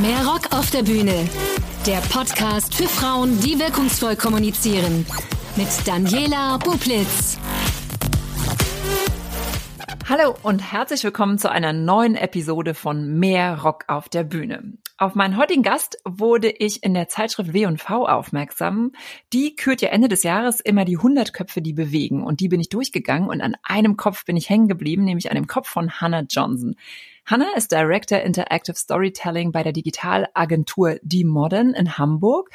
Mehr Rock auf der Bühne. Der Podcast für Frauen, die wirkungsvoll kommunizieren. Mit Daniela Bublitz. Hallo und herzlich willkommen zu einer neuen Episode von Mehr Rock auf der Bühne. Auf meinen heutigen Gast wurde ich in der Zeitschrift W&V aufmerksam. Die kürt ja Ende des Jahres immer die 100 Köpfe, die bewegen. Und die bin ich durchgegangen und an einem Kopf bin ich hängen geblieben, nämlich an dem Kopf von Hannah Johnson. Hannah ist Director Interactive Storytelling bei der Digitalagentur Die Modern in Hamburg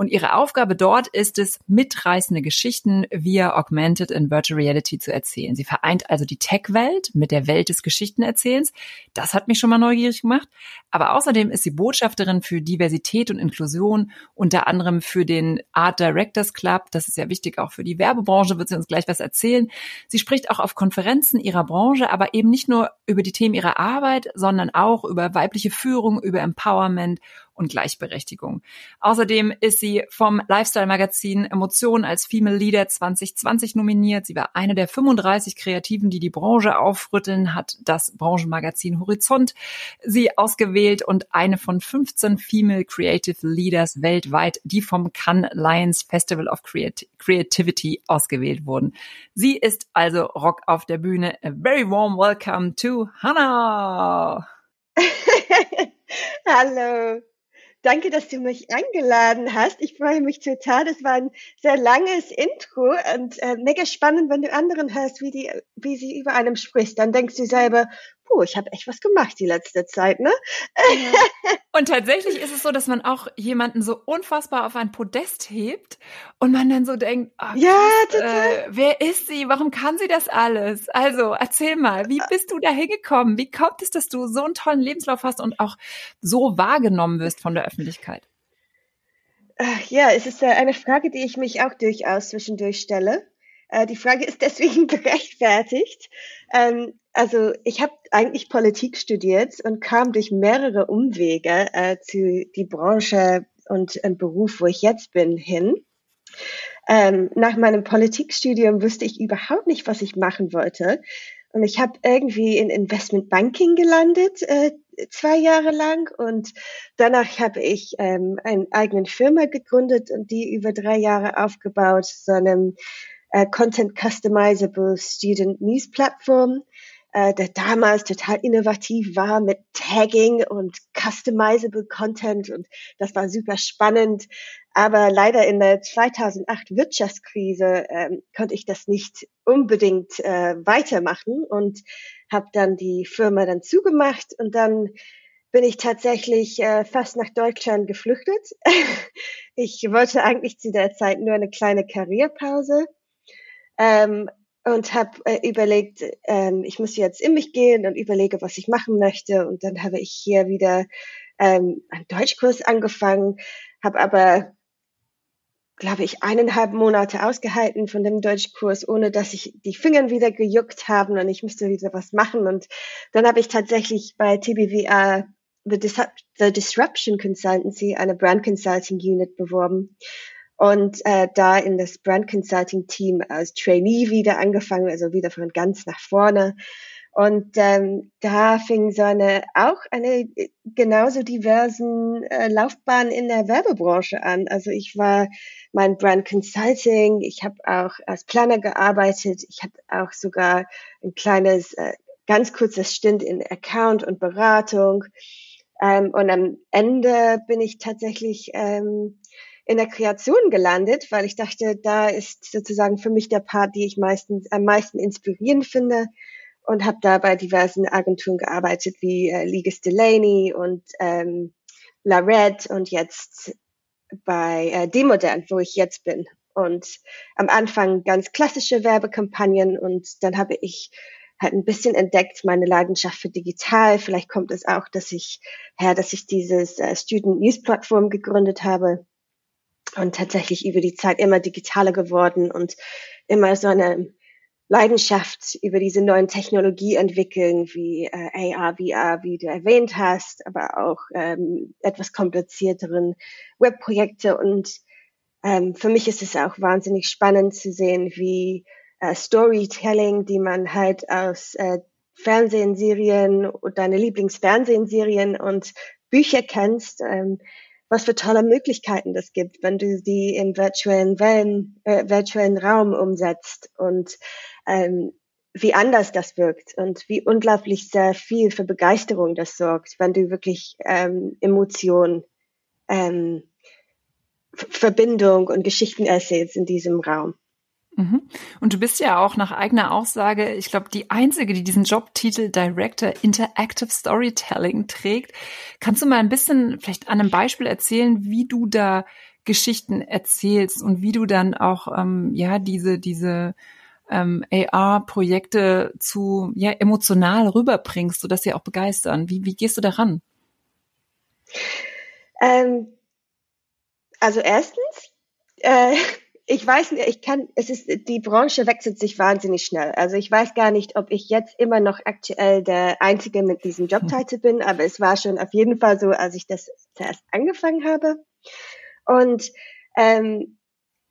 und ihre Aufgabe dort ist es, mitreißende Geschichten via Augmented and Virtual Reality zu erzählen. Sie vereint also die Tech-Welt mit der Welt des Geschichtenerzählens. Das hat mich schon mal neugierig gemacht. Aber außerdem ist sie Botschafterin für Diversität und Inklusion, unter anderem für den Art Directors Club. Das ist ja wichtig auch für die Werbebranche, wird sie uns gleich was erzählen. Sie spricht auch auf Konferenzen ihrer Branche, aber eben nicht nur über die Themen ihrer Arbeit, sondern auch über weibliche Führung, über Empowerment und Gleichberechtigung. Außerdem ist sie vom Lifestyle-Magazin Emotionen als Female Leader 2020 nominiert. Sie war eine der 35 Kreativen, die die Branche aufrütteln, hat das Branchenmagazin Horizont sie ausgewählt und eine von 15 Female Creative Leaders weltweit, die vom Cannes Lions Festival of Creativity ausgewählt wurden. Sie ist also Rock auf der Bühne. A very warm welcome to Hannah. Hallo. Danke, dass du mich eingeladen hast. Ich freue mich total. Das war ein sehr langes Intro und äh, mega spannend, wenn du anderen hörst, wie die, wie sie über einem spricht. Dann denkst du selber, puh, ich habe echt was gemacht die letzte Zeit, ne? Ja. Und tatsächlich ist es so, dass man auch jemanden so unfassbar auf ein Podest hebt und man dann so denkt, oh, ja, krass, äh, wer ist sie? Warum kann sie das alles? Also erzähl mal, wie bist du da hingekommen? Wie kommt es, dass du so einen tollen Lebenslauf hast und auch so wahrgenommen wirst von der Öffentlichkeit? Ja, es ist äh, eine Frage, die ich mich auch durchaus zwischendurch stelle. Äh, die Frage ist deswegen gerechtfertigt. Also ich habe eigentlich Politik studiert und kam durch mehrere Umwege äh, zu die Branche und ein Beruf, wo ich jetzt bin, hin. Ähm, nach meinem Politikstudium wusste ich überhaupt nicht, was ich machen wollte. Und ich habe irgendwie in Investment Banking gelandet, äh, zwei Jahre lang. Und danach habe ich ähm, eine eigene Firma gegründet und die über drei Jahre aufgebaut, so einem äh, Content Customizable Student News Plattform, äh, der damals total innovativ war mit Tagging und Customizable Content und das war super spannend. Aber leider in der 2008 Wirtschaftskrise ähm, konnte ich das nicht unbedingt äh, weitermachen und habe dann die Firma dann zugemacht und dann bin ich tatsächlich äh, fast nach Deutschland geflüchtet. ich wollte eigentlich zu der Zeit nur eine kleine Karrierepause ähm, und habe äh, überlegt, ähm, ich muss jetzt in mich gehen und überlege, was ich machen möchte. Und dann habe ich hier wieder ähm, einen Deutschkurs angefangen, habe aber, glaube ich, eineinhalb Monate ausgehalten von dem Deutschkurs, ohne dass ich die Finger wieder gejuckt haben und ich musste wieder was machen. Und dann habe ich tatsächlich bei TBWA The, Dis The Disruption Consultancy, eine Brand Consulting Unit beworben und äh, da in das Brand Consulting Team als Trainee wieder angefangen, also wieder von ganz nach vorne. Und ähm, da fing so eine auch eine genauso diversen äh, Laufbahn in der Werbebranche an. Also ich war mein Brand Consulting, ich habe auch als Planner gearbeitet, ich habe auch sogar ein kleines, äh, ganz kurzes Stint in Account und Beratung. Ähm, und am Ende bin ich tatsächlich ähm, in der Kreation gelandet, weil ich dachte, da ist sozusagen für mich der Part, die ich meistens am meisten inspirierend finde und habe da bei diversen Agenturen gearbeitet wie äh, Ligas Delaney und ähm, La Red und jetzt bei äh, Demodern, wo ich jetzt bin. Und am Anfang ganz klassische Werbekampagnen und dann habe ich halt ein bisschen entdeckt meine Leidenschaft für digital. Vielleicht kommt es auch, dass ich her, dass ich dieses äh, Student News Plattform gegründet habe und tatsächlich über die Zeit immer digitaler geworden und immer so eine Leidenschaft über diese neuen Technologie entwickeln, wie äh, AR, VR, wie du erwähnt hast, aber auch ähm, etwas komplizierteren Webprojekte. Und ähm, für mich ist es auch wahnsinnig spannend zu sehen, wie äh, Storytelling, die man halt aus äh, Fernsehserien und deine Lieblingsfernsehserien und Bücher kennst, ähm, was für tolle Möglichkeiten das gibt, wenn du die im virtuellen, Wellen, äh, virtuellen Raum umsetzt und ähm, wie anders das wirkt und wie unglaublich sehr viel für Begeisterung das sorgt, wenn du wirklich ähm, Emotionen, ähm, Verbindung und Geschichten erzählst in diesem Raum. Mhm. Und du bist ja auch nach eigener Aussage, ich glaube, die einzige, die diesen Jobtitel Director Interactive Storytelling trägt. Kannst du mal ein bisschen vielleicht an einem Beispiel erzählen, wie du da Geschichten erzählst und wie du dann auch ähm, ja diese diese ähm, AR-Projekte zu ja emotional rüberbringst, sodass sie auch begeistern. Wie, wie gehst du daran? Ähm, also erstens, äh, ich weiß nicht, ich kann, es ist, die Branche wechselt sich wahnsinnig schnell. Also ich weiß gar nicht, ob ich jetzt immer noch aktuell der Einzige mit diesem Jobtitel bin, aber es war schon auf jeden Fall so, als ich das zuerst angefangen habe. Und ähm,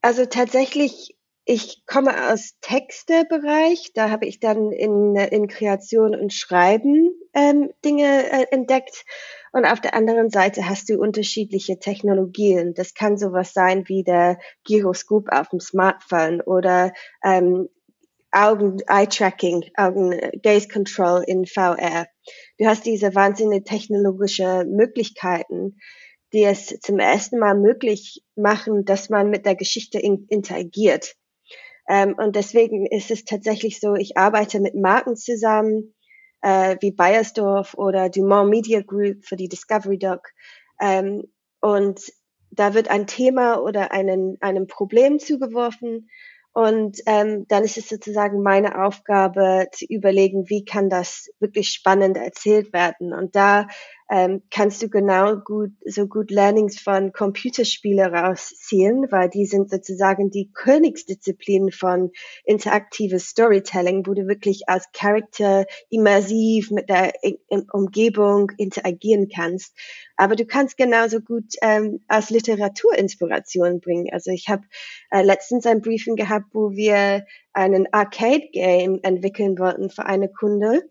also tatsächlich, ich komme aus Textebereich, da habe ich dann in, in Kreation und Schreiben ähm, Dinge äh, entdeckt und auf der anderen Seite hast du unterschiedliche Technologien. Das kann sowas sein wie der Gyroskop auf dem Smartphone oder ähm, Augen, Eye Tracking, Augen Gaze Control in VR. Du hast diese wahnsinnige technologische Möglichkeiten, die es zum ersten Mal möglich machen, dass man mit der Geschichte in, interagiert. Ähm, und deswegen ist es tatsächlich so, ich arbeite mit Marken zusammen, äh, wie Bayersdorf oder Dumont Media Group für die Discovery Doc. Ähm, und da wird ein Thema oder einen, einem Problem zugeworfen und ähm, dann ist es sozusagen meine Aufgabe zu überlegen, wie kann das wirklich spannend erzählt werden. Und da ähm, kannst du genau gut, so gut Learnings von Computerspiele rausziehen, weil die sind sozusagen die Königsdisziplin von interaktives Storytelling, wo du wirklich als Charakter immersiv mit der Umgebung interagieren kannst. Aber du kannst genauso gut ähm, als Literaturinspiration bringen. Also ich habe äh, letztens ein Briefing gehabt, wo wir einen Arcade-Game entwickeln wollten für eine Kunde.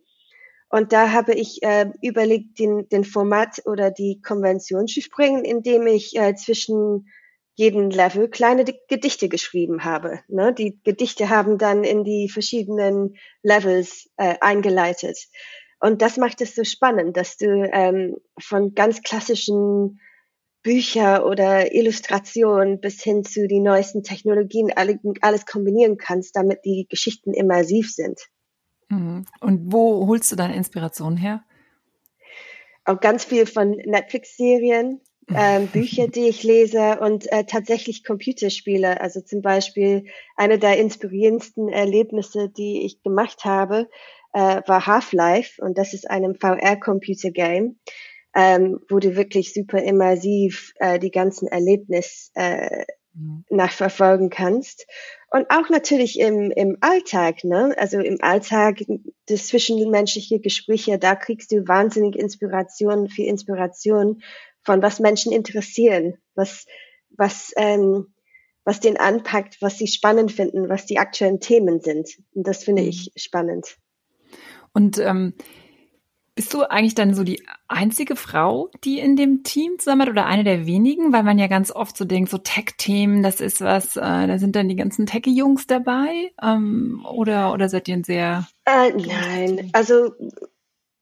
Und da habe ich äh, überlegt, den, den Format oder die Konvention zu springen, indem ich äh, zwischen jedem Level kleine Gedichte geschrieben habe. Ne? Die Gedichte haben dann in die verschiedenen Levels äh, eingeleitet. Und das macht es so spannend, dass du ähm, von ganz klassischen Bücher oder Illustrationen bis hin zu die neuesten Technologien alles kombinieren kannst, damit die Geschichten immersiv sind. Mhm. Und wo holst du deine Inspiration her? Auch ganz viel von Netflix-Serien, ähm, Bücher, die ich lese und äh, tatsächlich Computerspiele. Also zum Beispiel eine der inspirierendsten Erlebnisse, die ich gemacht habe, äh, war Half-Life und das ist ein VR-Computer-Game, ähm, wo du wirklich super immersiv äh, die ganzen Erlebnisse äh, mhm. nachverfolgen kannst. Und auch natürlich im, im Alltag, ne? Also im Alltag, das zwischenmenschliche Gespräche, da kriegst du wahnsinnig Inspiration, viel Inspiration von was Menschen interessieren, was, was, ähm, was den anpackt, was sie spannend finden, was die aktuellen Themen sind. Und das finde mhm. ich spannend. Und ähm, bist du eigentlich dann so die einzige Frau, die in dem Team zusammen hat oder eine der wenigen? Weil man ja ganz oft so denkt, so Tech-Themen, das ist was, äh, da sind dann die ganzen Techie-Jungs dabei? Ähm, oder, oder seid ihr ein sehr... Äh, nein, also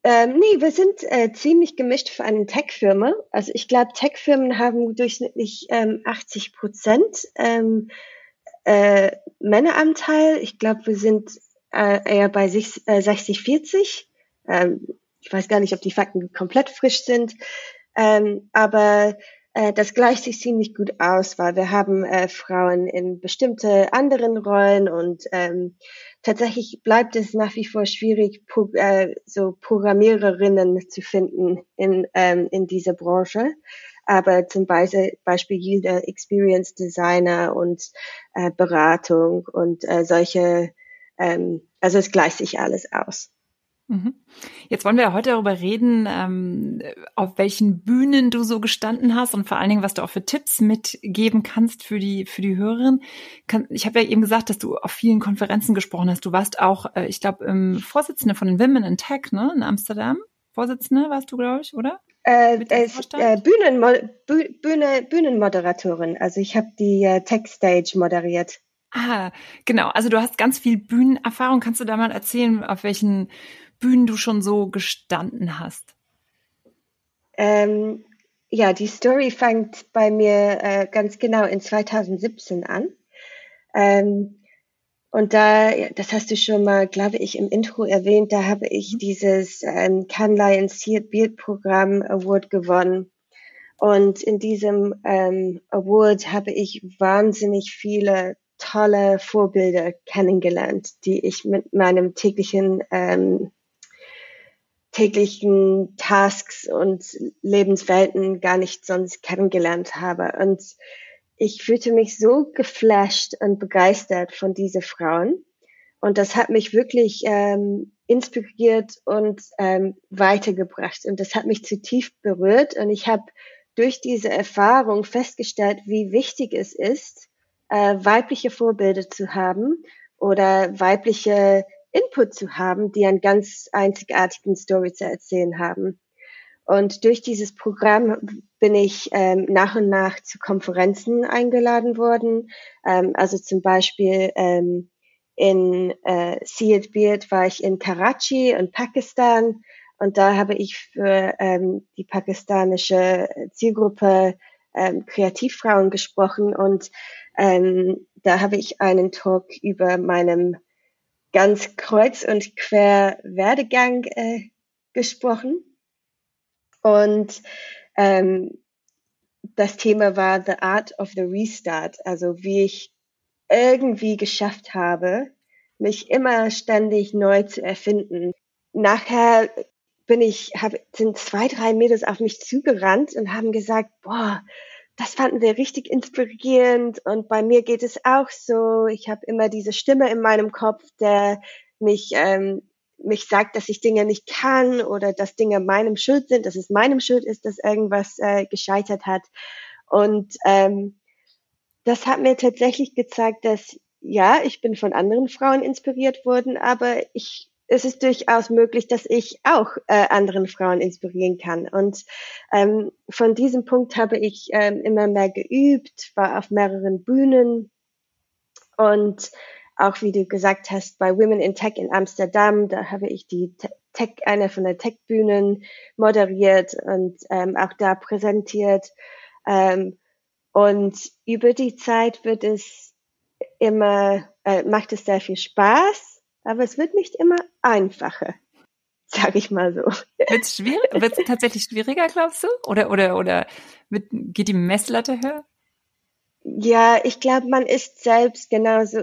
ähm, nee, wir sind äh, ziemlich gemischt für eine Tech-Firma. Also ich glaube, Tech-Firmen haben durchschnittlich ähm, 80 Prozent ähm, äh, Männeranteil. Ich glaube, wir sind äh, eher bei sich, äh, 60, 40. Ähm, ich weiß gar nicht, ob die Fakten komplett frisch sind, ähm, aber äh, das gleicht sich ziemlich gut aus, weil wir haben äh, Frauen in bestimmte anderen Rollen und ähm, tatsächlich bleibt es nach wie vor schwierig, pro, äh, so Programmiererinnen zu finden in, ähm, in dieser Branche. Aber zum Beispiel, Beispiel User Experience Designer und äh, Beratung und äh, solche, ähm, also es gleicht sich alles aus. Mhm. Jetzt wollen wir heute darüber reden, ähm, auf welchen Bühnen du so gestanden hast und vor allen Dingen, was du auch für Tipps mitgeben kannst für die für die Hörerin. ich habe ja eben gesagt, dass du auf vielen Konferenzen gesprochen hast. Du warst auch, äh, ich glaube, im Vorsitzende von den Women in Tech, ne, in Amsterdam. Vorsitzende warst du, glaube ich, oder? Äh, äh, Bühnenmo Bühne, Bühnenmoderatorin. Also ich habe die äh, Tech Stage moderiert. Ah, genau. Also du hast ganz viel Bühnenerfahrung. Kannst du da mal erzählen, auf welchen Bühnen du schon so gestanden hast? Ähm, ja, die Story fängt bei mir äh, ganz genau in 2017 an. Ähm, und da, das hast du schon mal, glaube ich, im Intro erwähnt, da habe ich mhm. dieses ähm, Can Lions Seared Beard Programm Award gewonnen. Und in diesem ähm, Award habe ich wahnsinnig viele tolle Vorbilder kennengelernt, die ich mit meinem täglichen ähm, täglichen Tasks und Lebenswelten gar nicht sonst kennengelernt habe. Und ich fühlte mich so geflasht und begeistert von diesen Frauen. Und das hat mich wirklich ähm, inspiriert und ähm, weitergebracht. Und das hat mich zutiefst berührt. Und ich habe durch diese Erfahrung festgestellt, wie wichtig es ist, äh, weibliche Vorbilder zu haben oder weibliche Input zu haben, die einen ganz einzigartigen Story zu erzählen haben. Und durch dieses Programm bin ich ähm, nach und nach zu Konferenzen eingeladen worden. Ähm, also zum Beispiel ähm, in äh, Seed Beard war ich in Karachi in Pakistan und da habe ich für ähm, die pakistanische Zielgruppe ähm, Kreativfrauen gesprochen und ähm, da habe ich einen Talk über meinem ganz kreuz und quer Werdegang äh, gesprochen. Und ähm, das Thema war The Art of the Restart, also wie ich irgendwie geschafft habe, mich immer ständig neu zu erfinden. Nachher bin ich, hab, sind zwei, drei Mädels auf mich zugerannt und haben gesagt, boah, das fanden wir richtig inspirierend und bei mir geht es auch so. Ich habe immer diese Stimme in meinem Kopf, der mich ähm, mich sagt, dass ich Dinge nicht kann oder dass Dinge meinem Schuld sind, dass es meinem Schuld ist, dass irgendwas äh, gescheitert hat. Und ähm, das hat mir tatsächlich gezeigt, dass ja, ich bin von anderen Frauen inspiriert worden, aber ich es ist durchaus möglich, dass ich auch äh, anderen Frauen inspirieren kann. Und ähm, von diesem Punkt habe ich ähm, immer mehr geübt, war auf mehreren Bühnen und auch wie du gesagt hast, bei Women in Tech in Amsterdam, da habe ich die Tech, eine von der Tech-Bühnen moderiert und ähm, auch da präsentiert. Ähm, und über die Zeit wird es immer, äh, macht es sehr viel Spaß aber es wird nicht immer einfacher, sage ich mal so. Wird es schwierig? Tatsächlich schwieriger, glaubst du? Oder oder oder wird, geht die Messlatte höher? Ja, ich glaube, man ist selbst genauso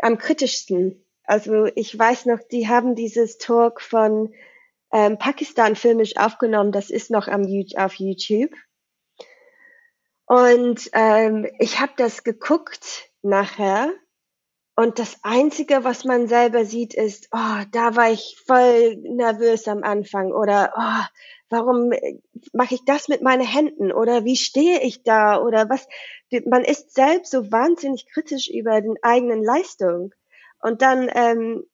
am kritischsten. Also ich weiß noch, die haben dieses Talk von ähm, Pakistan filmisch aufgenommen. Das ist noch am, auf YouTube. Und ähm, ich habe das geguckt nachher und das Einzige, was man selber sieht, ist, oh, da war ich voll nervös am Anfang oder oh, warum mache ich das mit meinen Händen oder wie stehe ich da oder was. Man ist selbst so wahnsinnig kritisch über den eigenen Leistung. Und dann ähm,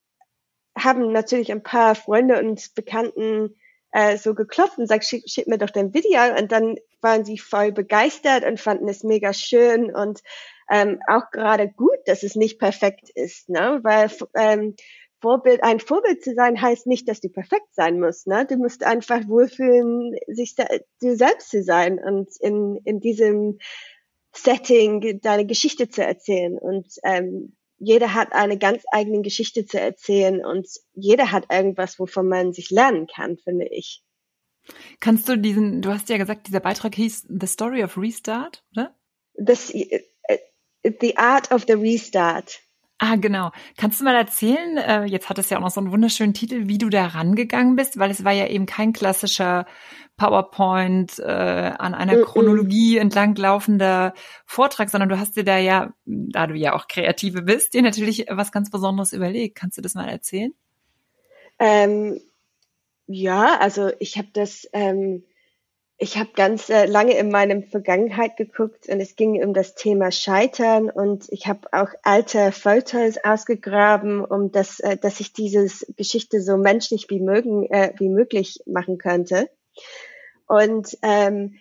haben natürlich ein paar Freunde und Bekannten äh, so geklopft und sagt, schick, schick mir doch dein Video. Und dann waren sie voll begeistert und fanden es mega schön und ähm, auch gerade gut, dass es nicht perfekt ist, ne? Weil ähm, Vorbild, ein Vorbild zu sein heißt nicht, dass du perfekt sein musst, ne? Du musst einfach wohlfühlen, sich du selbst zu sein und in, in diesem Setting deine Geschichte zu erzählen. Und ähm, jeder hat eine ganz eigene Geschichte zu erzählen und jeder hat irgendwas, wovon man sich lernen kann, finde ich. Kannst du diesen, du hast ja gesagt, dieser Beitrag hieß The Story of Restart, oder? Das, The Art of the Restart. Ah, genau. Kannst du mal erzählen, äh, jetzt hat es ja auch noch so einen wunderschönen Titel, wie du da rangegangen bist, weil es war ja eben kein klassischer PowerPoint äh, an einer mm -mm. Chronologie entlanglaufender Vortrag, sondern du hast dir da ja, da du ja auch Kreative bist, dir natürlich was ganz Besonderes überlegt. Kannst du das mal erzählen? Ähm, ja, also ich habe das ähm, ich habe ganz äh, lange in meinem Vergangenheit geguckt und es ging um das Thema Scheitern und ich habe auch alte Fotos ausgegraben, um das, äh, dass ich diese Geschichte so menschlich wie, mögen, äh, wie möglich machen könnte. Und ähm,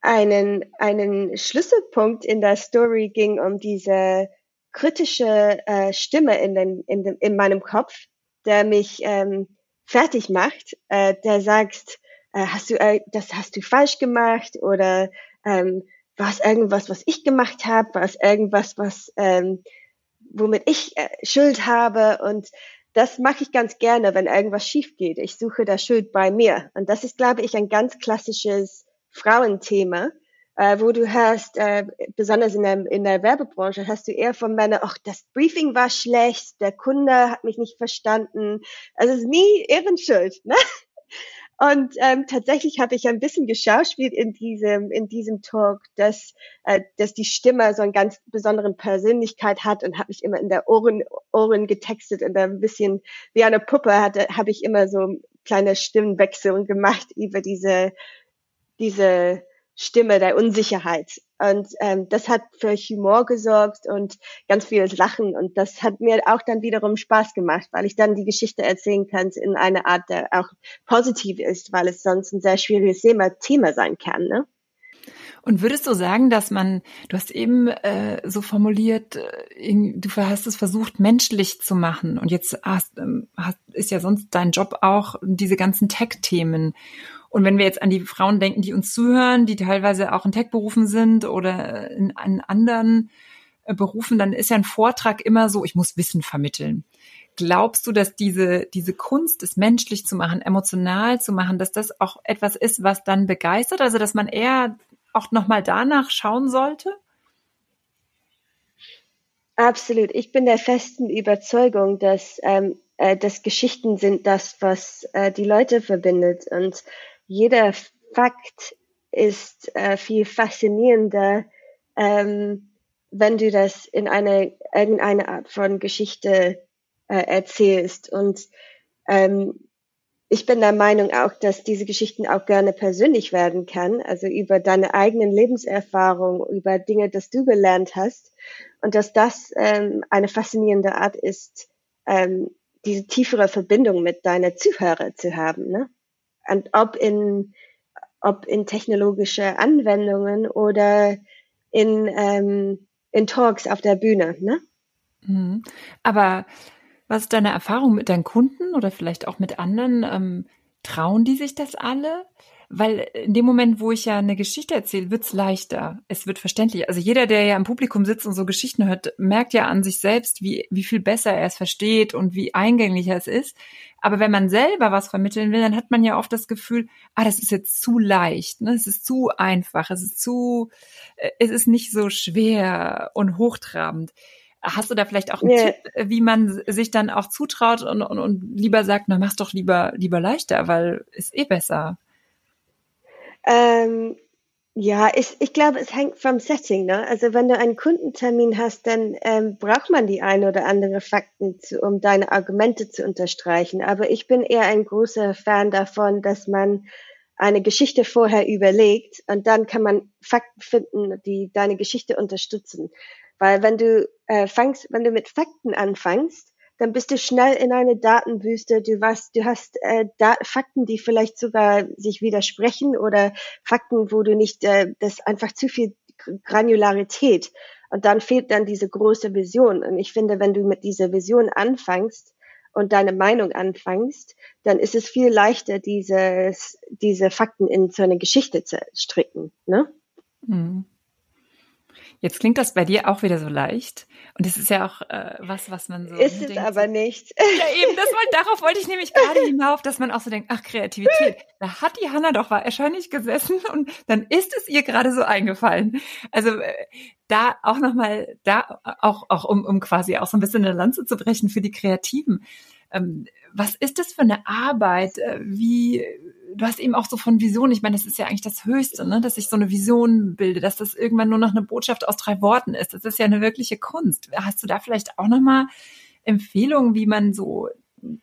einen, einen Schlüsselpunkt in der Story ging um diese kritische äh, Stimme in, den, in, dem, in meinem Kopf, der mich ähm, fertig macht, äh, der sagt, äh, hast du äh, das hast du falsch gemacht oder ähm, war es irgendwas, was ich gemacht habe, war es irgendwas, was ähm, womit ich äh, Schuld habe und das mache ich ganz gerne, wenn irgendwas schief geht. Ich suche da Schuld bei mir und das ist, glaube ich, ein ganz klassisches Frauenthema, äh, wo du hast, äh, besonders in der, in der Werbebranche, hast du eher von Männern, ach, das Briefing war schlecht, der Kunde hat mich nicht verstanden. Also es ist nie Ehrenschuld. Ne? Und ähm, tatsächlich habe ich ein bisschen geschauspielt in diesem in diesem Talk, dass äh, dass die Stimme so einen ganz besonderen Persönlichkeit hat und habe mich immer in der Ohren Ohren getextet und ein bisschen wie eine Puppe hatte habe ich immer so kleine Stimmenwechsel gemacht über diese diese Stimme der Unsicherheit. Und ähm, das hat für Humor gesorgt und ganz vieles Lachen. Und das hat mir auch dann wiederum Spaß gemacht, weil ich dann die Geschichte erzählen kann in einer Art, der auch positiv ist, weil es sonst ein sehr schwieriges Thema, Thema sein kann. Ne? Und würdest du sagen, dass man, du hast eben äh, so formuliert, äh, du hast es versucht, menschlich zu machen und jetzt hast, ähm, hast, ist ja sonst dein Job auch diese ganzen Tech-Themen. Und wenn wir jetzt an die Frauen denken, die uns zuhören, die teilweise auch in Tech-Berufen sind oder in, in anderen äh, Berufen, dann ist ja ein Vortrag immer so, ich muss Wissen vermitteln. Glaubst du, dass diese, diese Kunst, es menschlich zu machen, emotional zu machen, dass das auch etwas ist, was dann begeistert? Also, dass man eher auch nochmal danach schauen sollte? Absolut. Ich bin der festen Überzeugung, dass, ähm, äh, dass Geschichten sind das, was äh, die Leute verbindet. Und jeder Fakt ist äh, viel faszinierender, ähm, wenn du das in eine irgendeine Art von Geschichte äh, erzählst. Und ähm, ich bin der Meinung auch, dass diese Geschichten auch gerne persönlich werden kann, also über deine eigenen Lebenserfahrungen, über Dinge, das du gelernt hast und dass das ähm, eine faszinierende Art ist, ähm, diese tiefere Verbindung mit deiner Zuhörer zu haben. Ne? Und ob in, ob in technologische Anwendungen oder in, ähm, in Talks auf der Bühne. Ne? Mhm. Aber was ist deine Erfahrung mit deinen Kunden oder vielleicht auch mit anderen? Ähm, trauen die sich das alle? Weil in dem Moment, wo ich ja eine Geschichte erzähle, wird's leichter. Es wird verständlich. Also jeder, der ja im Publikum sitzt und so Geschichten hört, merkt ja an sich selbst, wie, wie viel besser er es versteht und wie eingänglicher es ist. Aber wenn man selber was vermitteln will, dann hat man ja oft das Gefühl, ah, das ist jetzt zu leicht, ne? es ist zu einfach, es ist zu, äh, es ist nicht so schwer und hochtrabend. Hast du da vielleicht auch einen yeah. Tipp, wie man sich dann auch zutraut und, und, und lieber sagt, na mach's doch lieber lieber leichter, weil ist eh besser. Ähm, ja, ich, ich glaube, es hängt vom Setting. Ne? Also wenn du einen Kundentermin hast, dann ähm, braucht man die ein oder andere Fakten, zu, um deine Argumente zu unterstreichen. Aber ich bin eher ein großer Fan davon, dass man eine Geschichte vorher überlegt und dann kann man Fakten finden, die deine Geschichte unterstützen. Weil wenn du äh, fangst, wenn du mit Fakten anfängst, dann bist du schnell in eine Datenwüste. Du, was, du hast äh, da Fakten, die vielleicht sogar sich widersprechen oder Fakten, wo du nicht, äh, das einfach zu viel Granularität. Und dann fehlt dann diese große Vision. Und ich finde, wenn du mit dieser Vision anfängst und deine Meinung anfängst, dann ist es viel leichter, dieses, diese Fakten in so eine Geschichte zu stricken. Ne? Mhm. Jetzt klingt das bei dir auch wieder so leicht. Und es ist ja auch äh, was, was man so. Ist es aber nicht. Ja, eben, das wollte, darauf wollte ich nämlich gerade hinauf, dass man auch so denkt, ach, Kreativität. Da hat die Hanna doch wahrscheinlich gesessen und dann ist es ihr gerade so eingefallen. Also äh, da auch nochmal, da auch, auch um, um quasi auch so ein bisschen eine Lanze zu brechen für die Kreativen. Ähm, was ist das für eine Arbeit? Äh, wie, du hast eben auch so von Vision, ich meine, das ist ja eigentlich das Höchste, ne? dass ich so eine Vision bilde, dass das irgendwann nur noch eine Botschaft aus drei Worten ist. Das ist ja eine wirkliche Kunst. Hast du da vielleicht auch nochmal Empfehlungen, wie man so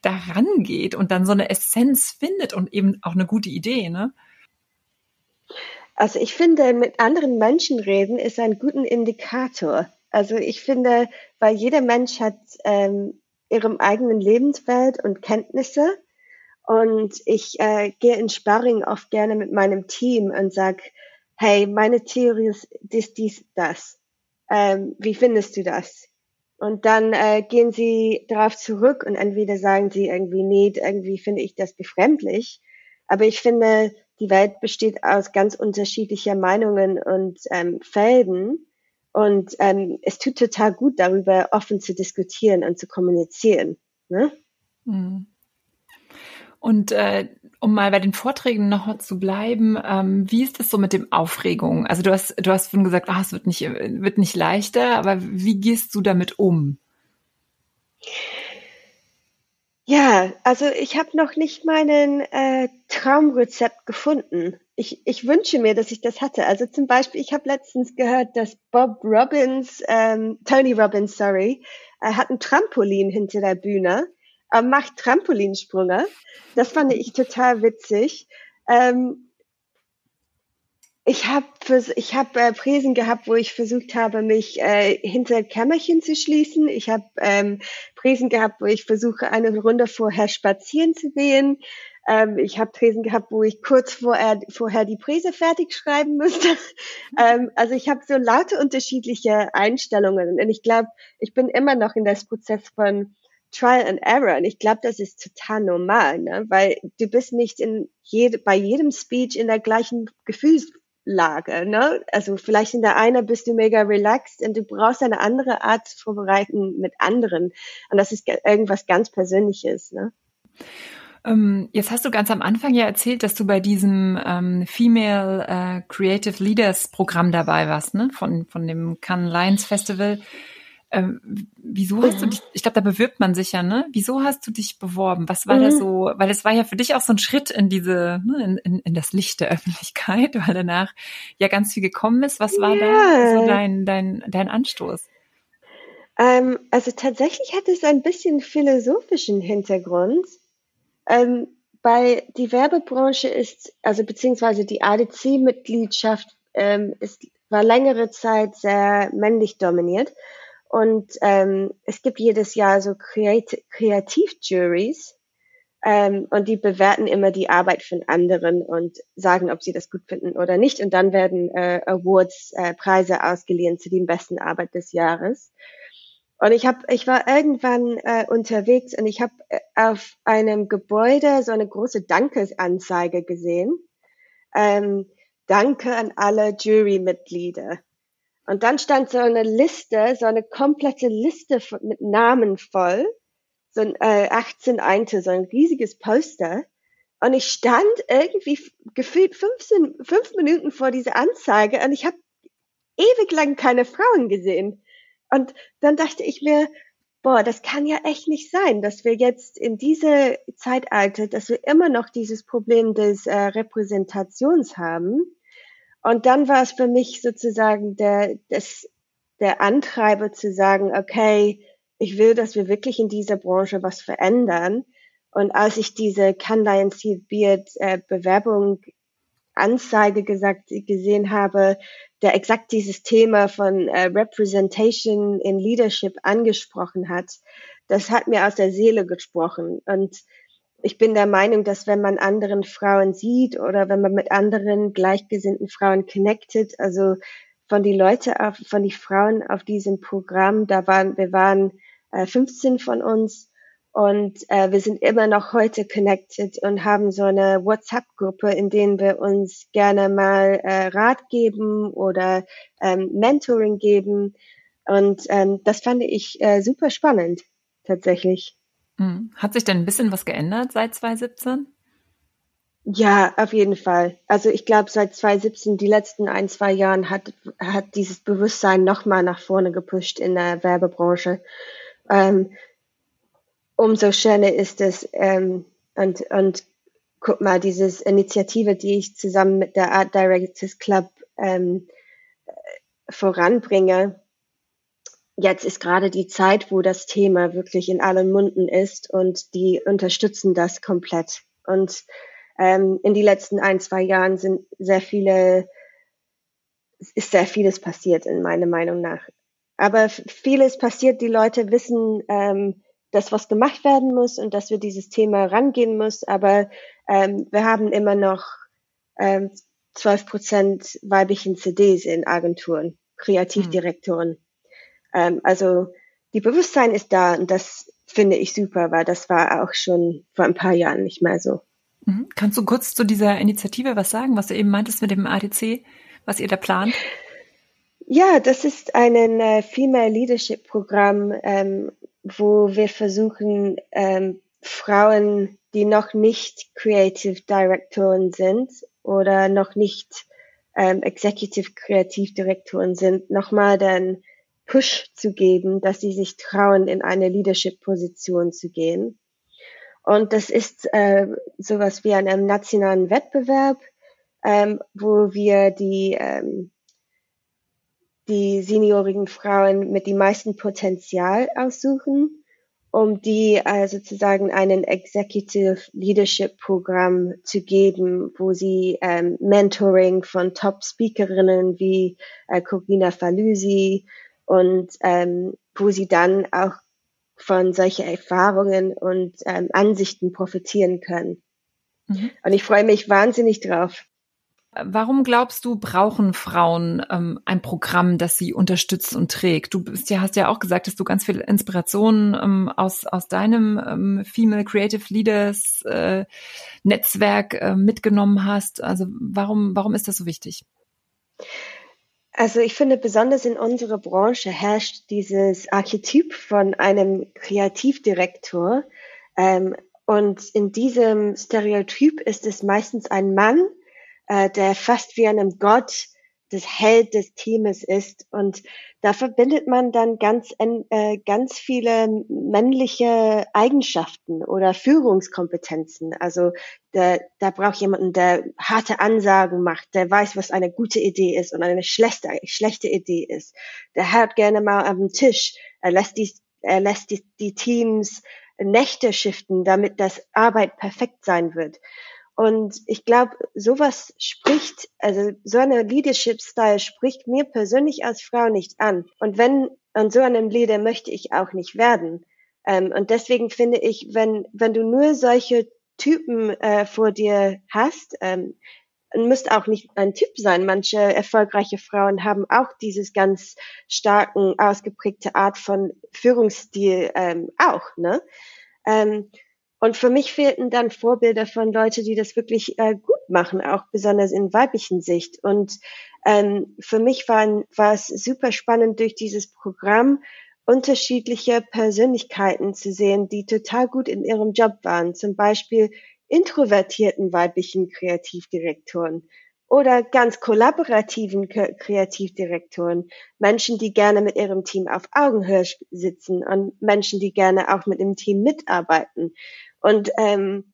daran geht und dann so eine Essenz findet und eben auch eine gute Idee, ne? Also ich finde, mit anderen Menschen reden ist ein guter Indikator. Also ich finde, weil jeder Mensch hat ähm, ihrem eigenen Lebenswelt und Kenntnisse Und ich äh, gehe in Sparring oft gerne mit meinem Team und sag, hey, meine Theorie ist dies, dies, das. Ähm, wie findest du das? Und dann äh, gehen sie darauf zurück und entweder sagen sie irgendwie, nee, irgendwie finde ich das befremdlich. Aber ich finde, die Welt besteht aus ganz unterschiedlicher Meinungen und ähm, Felden. Und ähm, es tut total gut, darüber offen zu diskutieren und zu kommunizieren. Ne? Mhm. Und äh, um mal bei den Vorträgen noch zu bleiben, ähm, wie ist das so mit dem Aufregung? Also du hast, du hast vorhin gesagt, ach, es wird nicht, wird nicht leichter, aber wie gehst du damit um? Ja, also ich habe noch nicht meinen äh, Traumrezept gefunden. Ich, ich wünsche mir, dass ich das hatte. Also zum Beispiel, ich habe letztens gehört, dass Bob Robbins, ähm, Tony Robbins, sorry, äh, hat ein Trampolin hinter der Bühne äh, macht Trampolinsprünge. Das fand ich total witzig. Ähm, ich habe ich hab, äh, Präsen gehabt, wo ich versucht habe, mich äh, hinter Kämmerchen zu schließen. Ich habe ähm, Präsen gehabt, wo ich versuche, eine Runde vorher spazieren zu gehen. Ähm, ich habe Präsen gehabt, wo ich kurz vorher, vorher die Präse fertig schreiben musste. ähm, also ich habe so laute unterschiedliche Einstellungen. Und ich glaube, ich bin immer noch in das Prozess von Trial and Error. Und ich glaube, das ist total normal, ne? weil du bist nicht in jede, bei jedem Speech in der gleichen Gefühlslage. Ne? Also vielleicht in der einen bist du mega relaxed und du brauchst eine andere Art zu vorbereiten mit anderen. Und das ist irgendwas ganz Persönliches. Ne? Ähm, jetzt hast du ganz am Anfang ja erzählt, dass du bei diesem ähm, Female äh, Creative Leaders Programm dabei warst, ne? Von, von dem Cannes Lions Festival. Ähm, wieso hast du dich, ich glaube, da bewirbt man sich ja, ne? Wieso hast du dich beworben? Was war mhm. da so, weil es war ja für dich auch so ein Schritt in diese, ne, in, in, in das Licht der Öffentlichkeit, weil danach ja ganz viel gekommen ist. Was war ja. da so dein, dein, dein Anstoß? Ähm, also tatsächlich hat es ein bisschen philosophischen Hintergrund. Ähm, bei die Werbebranche ist, also beziehungsweise die ADC-Mitgliedschaft ähm, ist, war längere Zeit sehr männlich dominiert. Und ähm, es gibt jedes Jahr so Kreat Kreativjuries ähm, und die bewerten immer die Arbeit von anderen und sagen, ob sie das gut finden oder nicht. Und dann werden äh, Awards, äh, Preise ausgeliehen zu den besten Arbeit des Jahres. Und ich habe, ich war irgendwann äh, unterwegs und ich habe äh, auf einem Gebäude so eine große Dankesanzeige gesehen. Ähm, Danke an alle Jurymitglieder. Und dann stand so eine Liste, so eine komplette Liste mit Namen voll, so ein äh, 18 Einte, so ein riesiges Poster. Und ich stand irgendwie gefühlt 15, fünf Minuten vor dieser Anzeige und ich habe ewig lang keine Frauen gesehen. Und dann dachte ich mir, boah, das kann ja echt nicht sein, dass wir jetzt in diese Zeitalter, dass wir immer noch dieses Problem des äh, Repräsentations haben und dann war es für mich sozusagen der, das, der Antreiber zu sagen, okay, ich will, dass wir wirklich in dieser Branche was verändern. Und als ich diese Can Seed Beard äh, Bewerbung Anzeige gesagt, gesehen habe, der exakt dieses Thema von äh, Representation in Leadership angesprochen hat, das hat mir aus der Seele gesprochen. Und ich bin der Meinung, dass wenn man anderen Frauen sieht oder wenn man mit anderen gleichgesinnten Frauen connected, also von die Leute auf, von die Frauen auf diesem Programm, da waren, wir waren äh, 15 von uns und äh, wir sind immer noch heute connected und haben so eine WhatsApp-Gruppe, in denen wir uns gerne mal äh, Rat geben oder ähm, Mentoring geben. Und ähm, das fand ich äh, super spannend, tatsächlich. Hm. Hat sich denn ein bisschen was geändert seit 2017? Ja, auf jeden Fall. Also ich glaube, seit 2017, die letzten ein, zwei Jahren, hat, hat dieses Bewusstsein nochmal nach vorne gepusht in der Werbebranche. Ähm, umso schöner ist es, ähm, und, und guck mal, diese Initiative, die ich zusammen mit der Art Directors Club ähm, voranbringe, jetzt ist gerade die Zeit, wo das Thema wirklich in allen Munden ist und die unterstützen das komplett. Und ähm, in die letzten ein, zwei Jahren sind sehr viele, ist sehr vieles passiert in meiner Meinung nach. Aber vieles passiert, die Leute wissen, ähm, dass was gemacht werden muss und dass wir dieses Thema rangehen muss. Aber ähm, wir haben immer noch ähm, 12 Prozent weiblichen CDs in Agenturen, Kreativdirektoren. Mhm. Ähm, also die Bewusstsein ist da und das finde ich super, weil das war auch schon vor ein paar Jahren nicht mehr so. Mhm. Kannst du kurz zu dieser Initiative was sagen, was du eben meintest mit dem ADC, was ihr da plant? Ja, das ist ein äh, Female Leadership Programm, ähm, wo wir versuchen, ähm, Frauen, die noch nicht Creative Directoren sind oder noch nicht ähm, Executive Kreativdirektoren sind, nochmal den Push zu geben, dass sie sich trauen, in eine Leadership-Position zu gehen. Und das ist äh, sowas wie einem nationalen Wettbewerb, ähm, wo wir die ähm, die seniorigen Frauen mit dem meisten Potenzial aussuchen, um die äh, sozusagen einen Executive Leadership Programm zu geben, wo sie ähm, Mentoring von Top Speakerinnen wie äh, Corina Falusi und ähm, wo sie dann auch von solchen Erfahrungen und ähm, Ansichten profitieren können. Mhm. Und ich freue mich wahnsinnig drauf. Warum glaubst du, brauchen Frauen ähm, ein Programm, das sie unterstützt und trägt? Du bist ja, hast ja auch gesagt, dass du ganz viel Inspiration ähm, aus, aus deinem ähm, Female Creative Leaders äh, Netzwerk äh, mitgenommen hast. Also warum, warum ist das so wichtig? Also ich finde, besonders in unserer Branche herrscht dieses Archetyp von einem Kreativdirektor. Ähm, und in diesem Stereotyp ist es meistens ein Mann, äh, der fast wie einem Gott das Held des Teams ist. Und da verbindet man dann ganz, äh, ganz viele männliche Eigenschaften oder Führungskompetenzen. Also da braucht jemanden, der harte Ansagen macht, der weiß, was eine gute Idee ist und eine schlechte, schlechte Idee ist. Der hört gerne mal am Tisch. Er lässt die, er lässt die, die Teams Nächte shiften, damit das Arbeit perfekt sein wird. Und ich glaube, sowas spricht, also so eine Leadership-Style spricht mir persönlich als Frau nicht an. Und wenn an so einem Leader möchte ich auch nicht werden. Ähm, und deswegen finde ich, wenn, wenn du nur solche Typen äh, vor dir hast, ähm, müsst auch nicht ein Typ sein. Manche erfolgreiche Frauen haben auch dieses ganz starken, ausgeprägte Art von Führungsstil ähm, auch. Ne? Ähm, und für mich fehlten dann Vorbilder von Leute, die das wirklich äh, gut machen, auch besonders in weiblichen Sicht. Und ähm, für mich war, war es super spannend, durch dieses Programm unterschiedliche Persönlichkeiten zu sehen, die total gut in ihrem Job waren. Zum Beispiel introvertierten weiblichen Kreativdirektoren oder ganz kollaborativen Kreativdirektoren, Menschen, die gerne mit ihrem Team auf Augenhöhe sitzen und Menschen, die gerne auch mit dem Team mitarbeiten. Und ähm,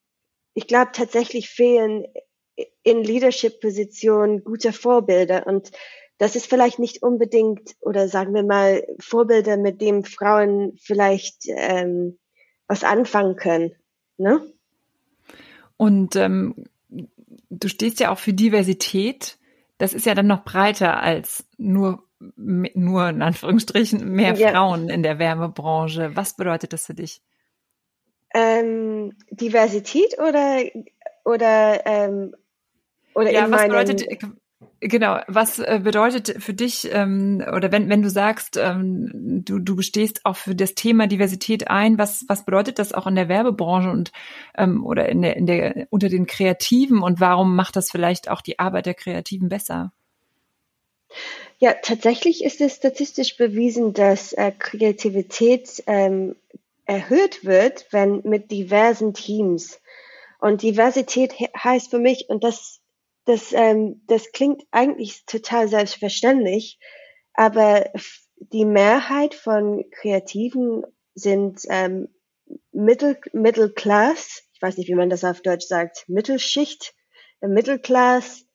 ich glaube, tatsächlich fehlen in Leadership-Positionen gute Vorbilder. Und das ist vielleicht nicht unbedingt, oder sagen wir mal, Vorbilder, mit dem Frauen vielleicht ähm, was anfangen können. Ne? Und ähm, du stehst ja auch für Diversität. Das ist ja dann noch breiter als nur nur in Anführungsstrichen mehr ja. Frauen in der Wärmebranche. Was bedeutet das für dich? Ähm, Diversität oder oder ähm, oder ja, was bedeutet genau was äh, bedeutet für dich ähm, oder wenn wenn du sagst ähm, du du bestehst auch für das Thema Diversität ein was was bedeutet das auch in der Werbebranche und ähm, oder in der in der unter den Kreativen und warum macht das vielleicht auch die Arbeit der Kreativen besser? Ja, tatsächlich ist es statistisch bewiesen, dass äh, Kreativität ähm, erhöht wird, wenn mit diversen Teams. Und Diversität heißt für mich, und das, das, ähm, das klingt eigentlich total selbstverständlich, aber die Mehrheit von Kreativen sind ähm, Middle Class, ich weiß nicht, wie man das auf Deutsch sagt, Mittelschicht, Middle Class,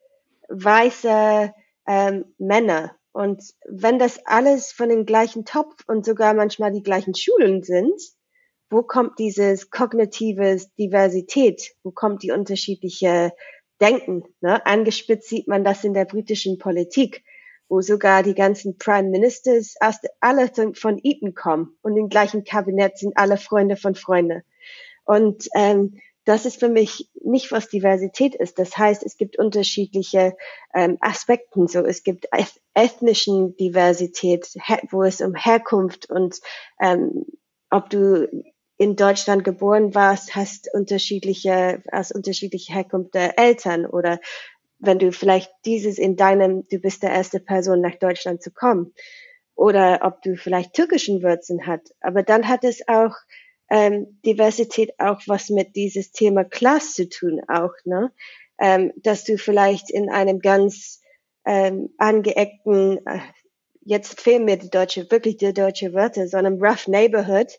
weiße ähm, Männer. Und wenn das alles von dem gleichen Topf und sogar manchmal die gleichen Schulen sind, wo kommt dieses kognitive Diversität, wo kommt die unterschiedliche Denken? Ne? Angespitzt sieht man das in der britischen Politik, wo sogar die ganzen Prime Ministers aus, alle von Eton kommen und im gleichen Kabinett sind alle Freunde von Freunde. Und ähm, das ist für mich nicht, was Diversität ist. Das heißt, es gibt unterschiedliche ähm, Aspekte. So, es gibt ethnischen Diversität, wo es um Herkunft und ähm, ob du in Deutschland geboren warst, hast unterschiedliche, aus unterschiedliche Herkunft der Eltern oder wenn du vielleicht dieses in deinem, du bist der erste Person nach Deutschland zu kommen oder ob du vielleicht türkischen Wurzeln hat. Aber dann hat es auch ähm, Diversität auch was mit dieses Thema Class zu tun auch, ne? Ähm, dass du vielleicht in einem ganz ähm, angeeckten, äh, jetzt fehlen mir die deutsche, wirklich die deutsche Wörter, so einem rough neighborhood,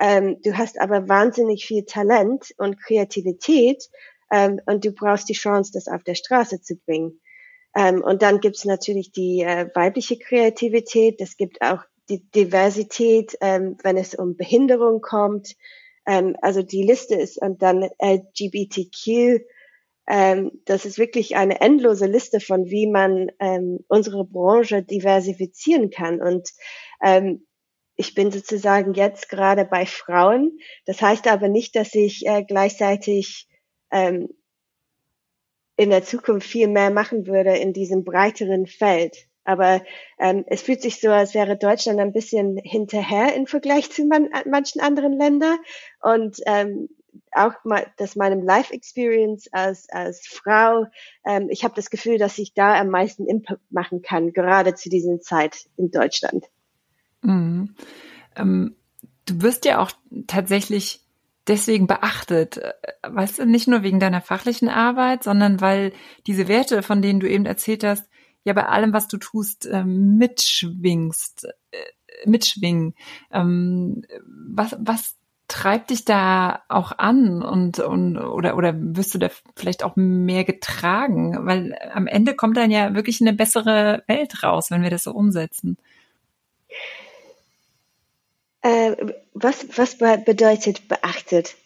ähm, du hast aber wahnsinnig viel Talent und Kreativität ähm, und du brauchst die Chance, das auf der Straße zu bringen. Ähm, und dann gibt's natürlich die äh, weibliche Kreativität, es gibt auch die Diversität, ähm, wenn es um Behinderung kommt. Ähm, also die Liste ist und dann LGBTQ. Ähm, das ist wirklich eine endlose Liste von, wie man unsere Branche diversifizieren kann. Und ich bin sozusagen jetzt gerade bei Frauen. Das heißt aber nicht, dass ich äh, gleichzeitig ähm, in der Zukunft viel mehr machen würde in diesem breiteren Feld. Aber ähm, es fühlt sich so, als wäre Deutschland ein bisschen hinterher im Vergleich zu man, manchen anderen Ländern. Und ähm, auch mal, dass meinem Life Experience als, als Frau, ähm, ich habe das Gefühl, dass ich da am meisten Impact machen kann, gerade zu dieser Zeit in Deutschland. Mhm. Ähm, du wirst ja auch tatsächlich deswegen beachtet, äh, weißt du, nicht nur wegen deiner fachlichen Arbeit, sondern weil diese Werte, von denen du eben erzählt hast, ja bei allem, was du tust, ähm, mitschwingst, äh, mitschwingen. Ähm, was, was treibt dich da auch an und, und oder oder wirst du da vielleicht auch mehr getragen? Weil am Ende kommt dann ja wirklich eine bessere Welt raus, wenn wir das so umsetzen. Äh, was, was bedeutet beachtet?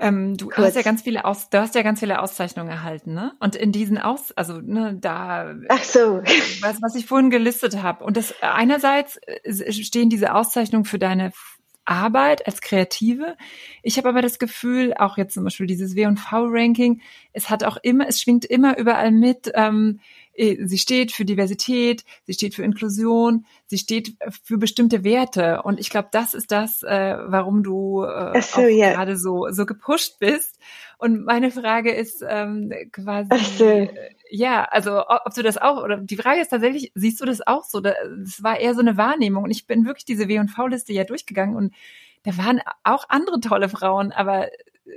Ähm, du Kurz. hast ja ganz viele Aus, du hast ja ganz viele Auszeichnungen erhalten, ne? Und in diesen Aus, also ne, da, ach so, was, was ich vorhin gelistet habe. Und das einerseits äh, stehen diese Auszeichnungen für deine Arbeit als Kreative. Ich habe aber das Gefühl, auch jetzt zum Beispiel dieses W&V-Ranking, es hat auch immer, es schwingt immer überall mit. Ähm, äh, sie steht für Diversität, sie steht für Inklusion, sie steht für bestimmte Werte. Und ich glaube, das ist das, äh, warum du äh, so, ja. gerade so, so gepusht bist. Und meine Frage ist ähm, quasi, so. äh, ja, also ob du das auch, oder die Frage ist tatsächlich, siehst du das auch so? Das war eher so eine Wahrnehmung. Und ich bin wirklich diese W&V-Liste ja durchgegangen und da waren auch andere tolle Frauen, aber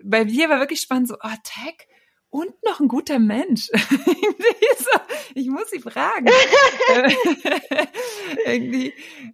bei mir war wirklich spannend so, oh, Tech, und noch ein guter Mensch. ich muss sie fragen. Irgendwie.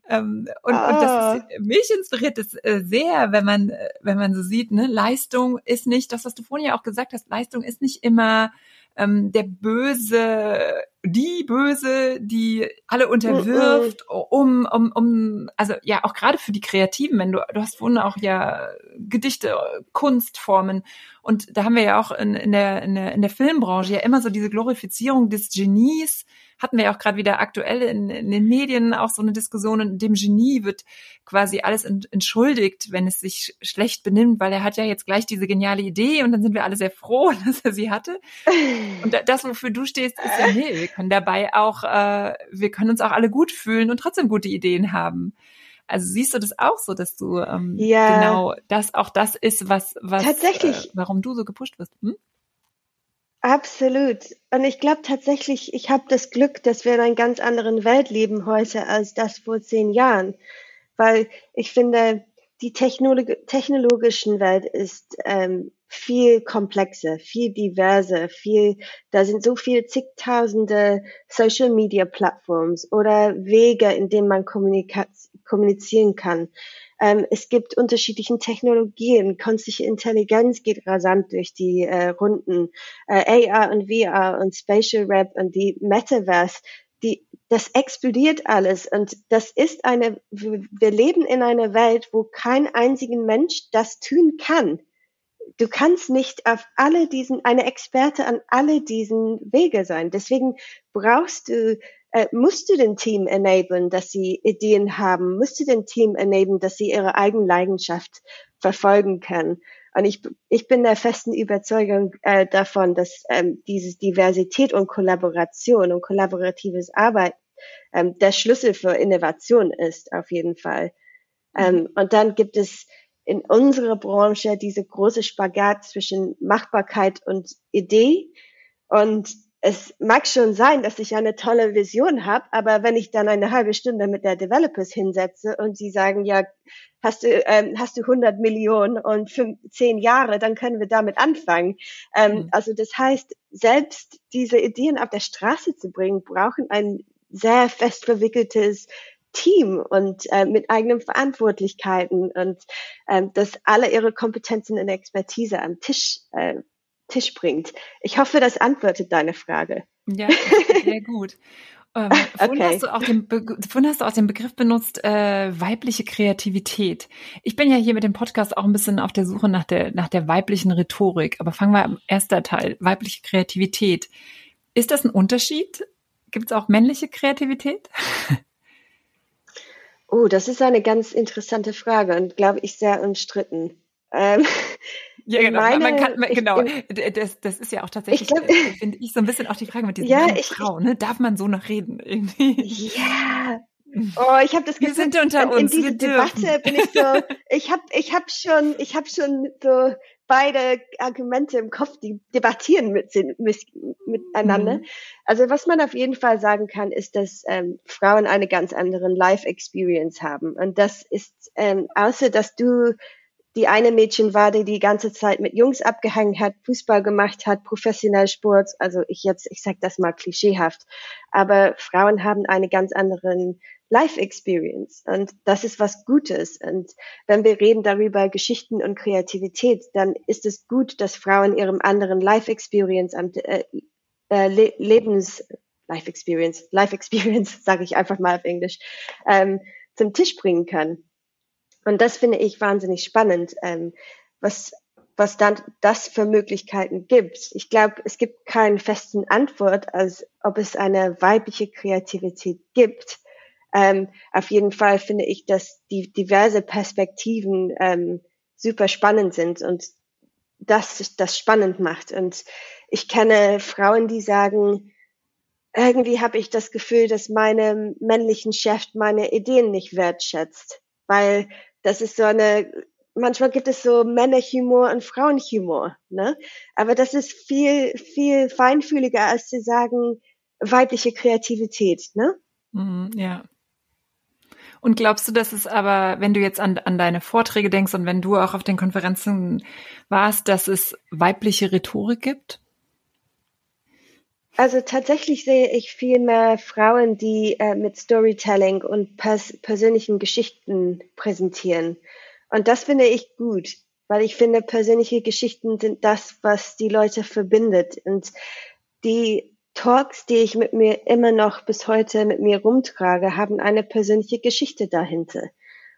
Ähm, und, und das ah. ist, mich inspiriert es äh, sehr, wenn man, wenn man so sieht, ne, Leistung ist nicht, das, was du vorhin ja auch gesagt hast, Leistung ist nicht immer ähm, der Böse, die Böse, die alle unterwirft, um, um, um, also ja, auch gerade für die Kreativen, wenn du, du hast vorhin auch ja Gedichte, Kunstformen. Und da haben wir ja auch in, in, der, in, der, in der Filmbranche ja immer so diese Glorifizierung des Genies, hatten wir ja auch gerade wieder aktuell in, in, den Medien auch so eine Diskussion und dem Genie wird quasi alles entschuldigt, wenn es sich schlecht benimmt, weil er hat ja jetzt gleich diese geniale Idee und dann sind wir alle sehr froh, dass er sie hatte. Und das, wofür du stehst, ist ja, nee, wir können dabei auch, äh, wir können uns auch alle gut fühlen und trotzdem gute Ideen haben. Also siehst du das auch so, dass du ähm, ja. genau das auch das ist, was was tatsächlich, äh, warum du so gepusht wirst? Hm? Absolut. Und ich glaube tatsächlich, ich habe das Glück, dass wir in einer ganz anderen Welt leben heute als das vor zehn Jahren. Weil ich finde, die Technolog technologischen Welt ist ähm, viel komplexer, viel diverser, viel, da sind so viele zigtausende Social Media Plattforms oder Wege, in denen man kommunizieren kann. Ähm, es gibt unterschiedliche Technologien. Künstliche Intelligenz geht rasant durch die äh, Runden. Äh, AR und VR und Spatial Rap und die Metaverse, die, das explodiert alles. Und das ist eine, wir leben in einer Welt, wo kein einziger Mensch das tun kann. Du kannst nicht auf alle diesen, eine Experte an alle diesen Wege sein. Deswegen brauchst du äh, musst du den Team enablen, dass sie Ideen haben, musst du den Team enablen, dass sie ihre eigene Leidenschaft verfolgen können. Und ich, ich bin der festen Überzeugung äh, davon, dass ähm, diese Diversität und Kollaboration und kollaboratives Arbeit ähm, der Schlüssel für Innovation ist, auf jeden Fall. Ähm, mhm. und dann gibt es in unserer Branche diese große Spagat zwischen Machbarkeit und Idee. Und es mag schon sein, dass ich eine tolle Vision habe, aber wenn ich dann eine halbe Stunde mit der Developers hinsetze und sie sagen, ja, hast du, ähm, hast du 100 Millionen und fünf, zehn Jahre, dann können wir damit anfangen. Ähm, mhm. Also das heißt, selbst diese Ideen auf der Straße zu bringen, brauchen ein sehr fest verwickeltes Team und äh, mit eigenen Verantwortlichkeiten und ähm, dass alle ihre Kompetenzen und Expertise am Tisch äh, Tisch bringt. Ich hoffe, das antwortet deine Frage. Ja, sehr gut. Ähm, vorhin, okay. hast du auch den vorhin hast du auch den Begriff benutzt, äh, weibliche Kreativität. Ich bin ja hier mit dem Podcast auch ein bisschen auf der Suche nach der, nach der weiblichen Rhetorik. Aber fangen wir am ersten Teil, weibliche Kreativität. Ist das ein Unterschied? Gibt es auch männliche Kreativität? Oh, das ist eine ganz interessante Frage und glaube ich sehr umstritten. Ähm, ja, genau. Meine, man kann, man, genau. Ich, das, das ist ja auch tatsächlich, äh, finde ich, so ein bisschen auch die Frage mit diesen ja, ich, Frau, ne? Darf man so noch reden? Irgendwie? Ja. Oh, ich habe das Gefühl, Wir sind unter uns. In, in diese Debatte bin ich so, ich habe ich hab schon, ich habe schon so beide Argumente im Kopf, die debattieren mit, mit, miteinander. Mhm. Also was man auf jeden Fall sagen kann, ist, dass ähm, Frauen eine ganz andere Life-Experience haben. Und das ist, ähm, außer dass du die eine Mädchen war, die die ganze Zeit mit Jungs abgehangen hat, Fußball gemacht hat, professionell Sport. Also ich jetzt, ich sag das mal klischeehaft. Aber Frauen haben eine ganz anderen Life Experience und das ist was Gutes. Und wenn wir reden darüber Geschichten und Kreativität, dann ist es gut, dass Frauen ihrem anderen Life Experience am äh, äh, Lebens Life Experience, Life Experience, sage ich einfach mal auf Englisch, ähm, zum Tisch bringen können. Und das finde ich wahnsinnig spannend, ähm, was, was dann das für Möglichkeiten gibt. Ich glaube, es gibt keinen festen Antwort, als ob es eine weibliche Kreativität gibt. Ähm, auf jeden Fall finde ich, dass die diverse Perspektiven ähm, super spannend sind und das das spannend macht. Und ich kenne Frauen, die sagen, irgendwie habe ich das Gefühl, dass meine männlichen Chef meine Ideen nicht wertschätzt, weil das ist so eine, manchmal gibt es so Männerhumor und Frauenhumor, ne? Aber das ist viel, viel feinfühliger als zu sagen, weibliche Kreativität, ne? Mhm, ja. Und glaubst du, dass es aber, wenn du jetzt an, an deine Vorträge denkst und wenn du auch auf den Konferenzen warst, dass es weibliche Rhetorik gibt? Also tatsächlich sehe ich viel mehr Frauen, die äh, mit Storytelling und pers persönlichen Geschichten präsentieren. Und das finde ich gut, weil ich finde, persönliche Geschichten sind das, was die Leute verbindet. Und die Talks, die ich mit mir immer noch bis heute mit mir rumtrage, haben eine persönliche Geschichte dahinter.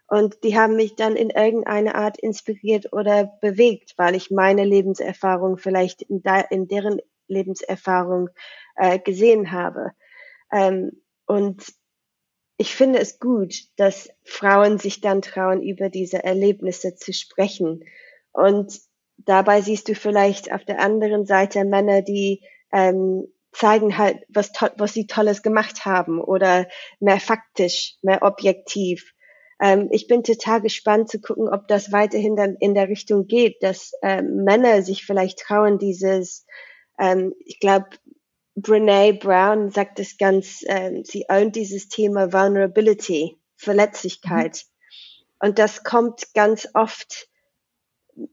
Und die haben mich dann in irgendeiner Art inspiriert oder bewegt, weil ich meine Lebenserfahrung vielleicht in, in deren Lebenserfahrung äh, gesehen habe. Ähm, und ich finde es gut, dass Frauen sich dann trauen, über diese Erlebnisse zu sprechen. Und dabei siehst du vielleicht auf der anderen Seite Männer, die ähm, zeigen halt, was, was sie Tolles gemacht haben oder mehr faktisch, mehr objektiv. Ähm, ich bin total gespannt zu gucken, ob das weiterhin dann in der Richtung geht, dass ähm, Männer sich vielleicht trauen, dieses ähm, ich glaube, Brene Brown sagt es ganz, ähm, sie ownt dieses Thema Vulnerability, Verletzlichkeit. Mhm. Und das kommt ganz oft,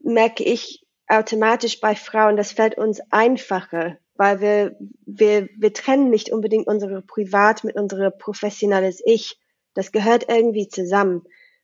merke ich automatisch bei Frauen, das fällt uns einfacher, weil wir, wir, wir trennen nicht unbedingt unsere Privat mit unserem professionelles Ich. Das gehört irgendwie zusammen.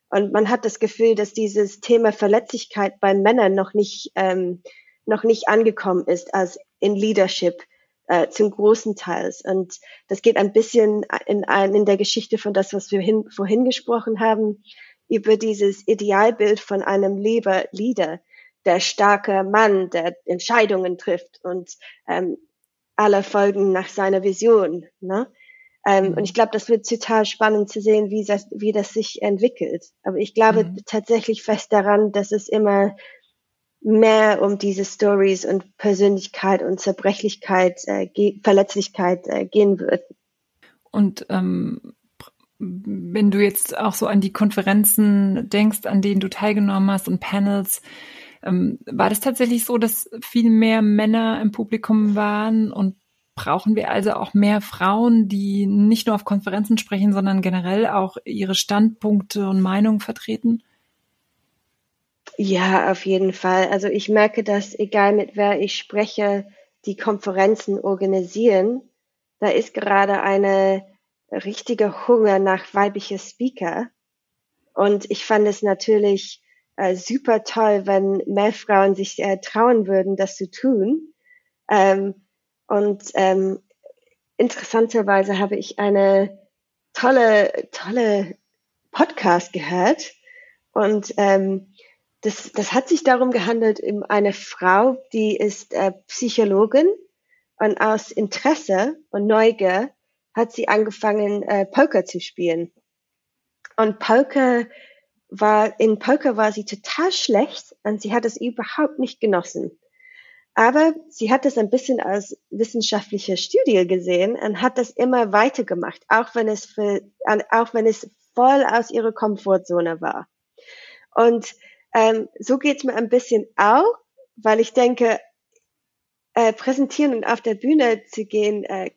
Und man hat das Gefühl, dass dieses Thema Verletzlichkeit bei Männern noch nicht, ähm, noch nicht angekommen ist als in Leadership äh, zum großen Teils. Und das geht ein bisschen in, in der Geschichte von das, was wir hin, vorhin gesprochen haben, über dieses Idealbild von einem Leader, Leader der starke Mann, der Entscheidungen trifft und ähm, alle folgen nach seiner Vision. Ne? Ähm, mhm. Und ich glaube, das wird total spannend zu sehen, wie das, wie das sich entwickelt. Aber ich glaube mhm. tatsächlich fest daran, dass es immer mehr um diese Stories und Persönlichkeit und Zerbrechlichkeit, äh, Verletzlichkeit äh, gehen wird. Und ähm, wenn du jetzt auch so an die Konferenzen denkst, an denen du teilgenommen hast und Panels, ähm, war das tatsächlich so, dass viel mehr Männer im Publikum waren und brauchen wir also auch mehr Frauen, die nicht nur auf Konferenzen sprechen, sondern generell auch ihre Standpunkte und Meinungen vertreten? Ja, auf jeden Fall. Also ich merke, dass egal mit wer ich spreche, die Konferenzen organisieren, da ist gerade eine richtige Hunger nach weibliche Speaker. Und ich fand es natürlich äh, super toll, wenn mehr Frauen sich äh, trauen würden, das zu tun. Ähm, und ähm, interessanterweise habe ich eine tolle, tolle Podcast gehört. Und ähm, das, das hat sich darum gehandelt, um eine Frau, die ist äh, Psychologin und aus Interesse und Neugier hat sie angefangen, äh, Poker zu spielen. Und Poker war, in Poker war sie total schlecht und sie hat es überhaupt nicht genossen. Aber sie hat es ein bisschen als wissenschaftliche Studie gesehen und hat das immer weitergemacht, auch wenn es für, auch wenn es voll aus ihrer Komfortzone war. Und ähm, so geht's mir ein bisschen auch, weil ich denke, äh, präsentieren und auf der Bühne zu gehen, äh,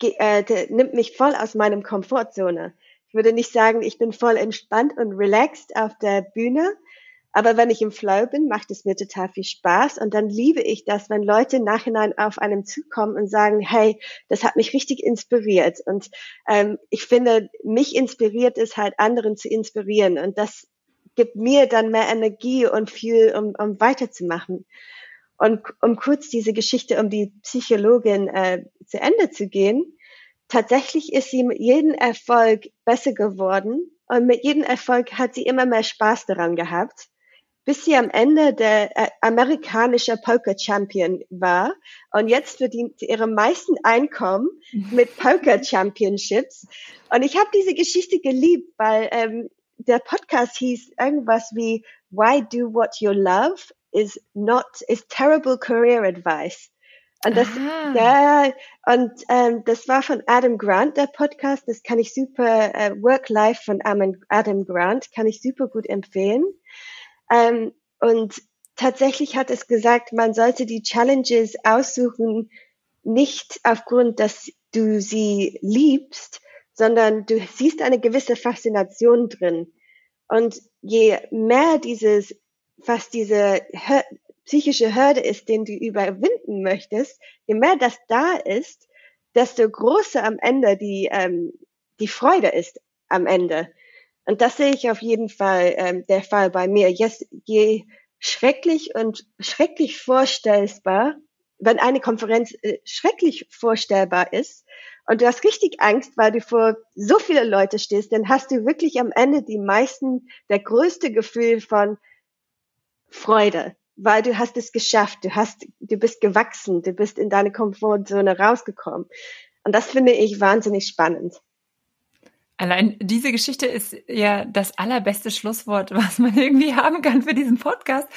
äh, nimmt mich voll aus meinem Komfortzone. Ich würde nicht sagen, ich bin voll entspannt und relaxed auf der Bühne, aber wenn ich im Flow bin, macht es mir total viel Spaß und dann liebe ich das, wenn Leute nachhinein auf einem zukommen und sagen, hey, das hat mich richtig inspiriert und ähm, ich finde, mich inspiriert es halt, anderen zu inspirieren und das gibt mir dann mehr Energie und viel, um, um weiterzumachen. Und um kurz diese Geschichte um die Psychologin äh, zu Ende zu gehen, tatsächlich ist sie mit jedem Erfolg besser geworden und mit jedem Erfolg hat sie immer mehr Spaß daran gehabt, bis sie am Ende der äh, amerikanische Poker Champion war und jetzt verdient sie ihre meisten Einkommen mit Poker Championships. Und ich habe diese Geschichte geliebt, weil ähm, der Podcast hieß irgendwas wie Why do what you love is not is terrible career advice. Und das, Aha. ja, und ähm, das war von Adam Grant, der Podcast. Das kann ich super, äh, Work Life von Adam Grant, kann ich super gut empfehlen. Ähm, und tatsächlich hat es gesagt, man sollte die Challenges aussuchen, nicht aufgrund, dass du sie liebst, sondern du siehst eine gewisse Faszination drin. Und je mehr dieses was diese psychische Hürde ist, den du überwinden möchtest, je mehr das da ist, desto größer am Ende die, ähm, die Freude ist am Ende. Und das sehe ich auf jeden Fall ähm, der Fall bei mir. Yes, je schrecklich und schrecklich vorstellbar, wenn eine Konferenz äh, schrecklich vorstellbar ist und du hast richtig Angst, weil du vor so viele Leute stehst, dann hast du wirklich am Ende die meisten, der größte Gefühl von, Freude, weil du hast es geschafft, du hast, du bist gewachsen, du bist in deine Komfortzone rausgekommen. Und das finde ich wahnsinnig spannend. Allein diese Geschichte ist ja das allerbeste Schlusswort, was man irgendwie haben kann für diesen Podcast,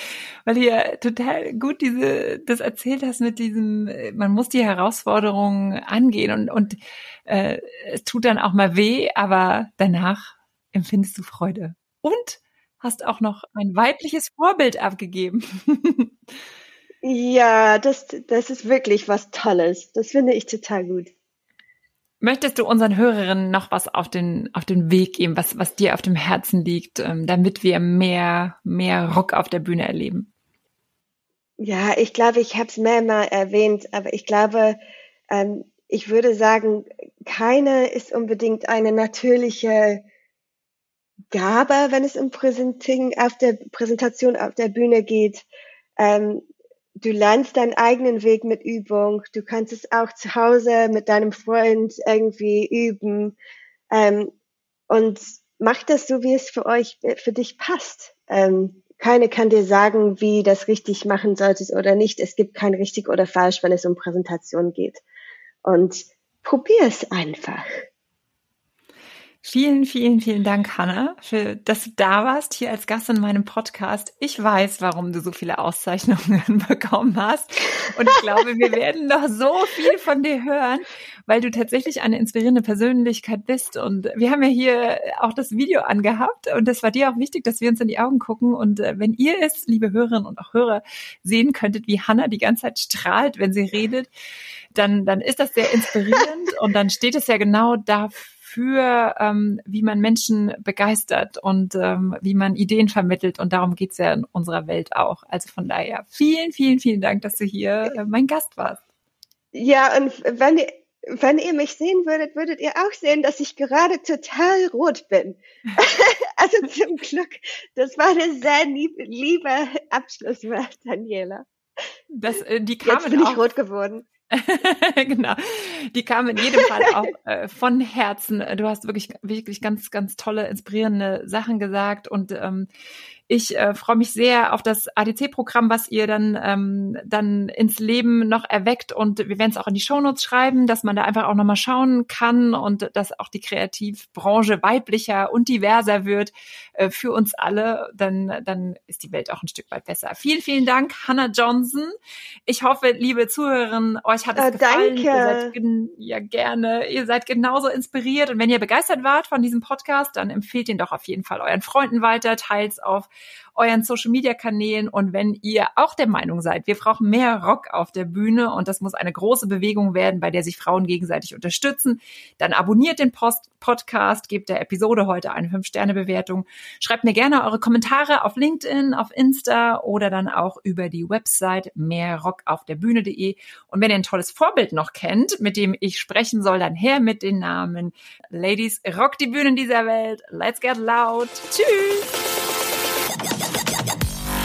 weil du ja total gut diese, das erzählt hast mit diesem, man muss die Herausforderungen angehen und, und äh, es tut dann auch mal weh, aber danach empfindest du Freude. Und hast auch noch ein weibliches Vorbild abgegeben. ja, das, das ist wirklich was Tolles. Das finde ich total gut. Möchtest du unseren Hörerinnen noch was auf den, auf den Weg geben, was, was dir auf dem Herzen liegt, ähm, damit wir mehr, mehr Rock auf der Bühne erleben? Ja, ich glaube, ich habe es mehrmal erwähnt, aber ich glaube, ähm, ich würde sagen, keine ist unbedingt eine natürliche Gabe, wenn es um Präsenting auf der Präsentation auf der Bühne geht. Ähm, du lernst deinen eigenen Weg mit Übung. Du kannst es auch zu Hause mit deinem Freund irgendwie üben. Ähm, und mach das so, wie es für euch, für dich passt. Ähm, keine kann dir sagen, wie das richtig machen solltest oder nicht. Es gibt kein richtig oder falsch, wenn es um Präsentation geht. Und probier es einfach. Vielen, vielen, vielen Dank, Hanna, für, dass du da warst hier als Gast in meinem Podcast. Ich weiß, warum du so viele Auszeichnungen bekommen hast. Und ich glaube, wir werden noch so viel von dir hören, weil du tatsächlich eine inspirierende Persönlichkeit bist. Und wir haben ja hier auch das Video angehabt und das war dir auch wichtig, dass wir uns in die Augen gucken. Und äh, wenn ihr es, liebe Hörerinnen und auch Hörer, sehen könntet, wie Hanna die ganze Zeit strahlt, wenn sie redet, dann, dann ist das sehr inspirierend und dann steht es ja genau dafür, für, ähm, wie man Menschen begeistert und ähm, wie man Ideen vermittelt. Und darum geht's ja in unserer Welt auch. Also von daher vielen, vielen, vielen Dank, dass du hier äh, mein Gast warst. Ja, und wenn ihr, wenn ihr mich sehen würdet, würdet ihr auch sehen, dass ich gerade total rot bin. also zum Glück, das war eine sehr lieb, liebe Abschlusswort, Daniela. Das, äh, die kamen Jetzt bin auch, ich rot geworden. genau. Die kam in jedem Fall auch äh, von Herzen. Du hast wirklich, wirklich ganz, ganz tolle, inspirierende Sachen gesagt und ähm, ich äh, freue mich sehr auf das ADC-Programm, was ihr dann, ähm, dann ins Leben noch erweckt. Und wir werden es auch in die Shownotes schreiben, dass man da einfach auch nochmal schauen kann und dass auch die Kreativbranche weiblicher und diverser wird äh, für uns alle. Dann, dann ist die Welt auch ein Stück weit besser. Vielen, vielen Dank, Hannah Johnson. Ich hoffe, liebe Zuhörerinnen, euch hat es äh, gefallen. Danke. Ihr seid ja gerne. Ihr seid genauso inspiriert. Und wenn ihr begeistert wart von diesem Podcast, dann empfehlt ihn doch auf jeden Fall euren Freunden weiter, teils auf euren Social Media Kanälen. Und wenn ihr auch der Meinung seid, wir brauchen mehr Rock auf der Bühne und das muss eine große Bewegung werden, bei der sich Frauen gegenseitig unterstützen, dann abonniert den Post Podcast, gebt der Episode heute eine 5-Sterne-Bewertung. Schreibt mir gerne eure Kommentare auf LinkedIn, auf Insta oder dann auch über die Website mehrrockaufderbühne.de. Und wenn ihr ein tolles Vorbild noch kennt, mit dem ich sprechen soll, dann her mit den Namen Ladies Rock die Bühnen dieser Welt. Let's get loud. Tschüss.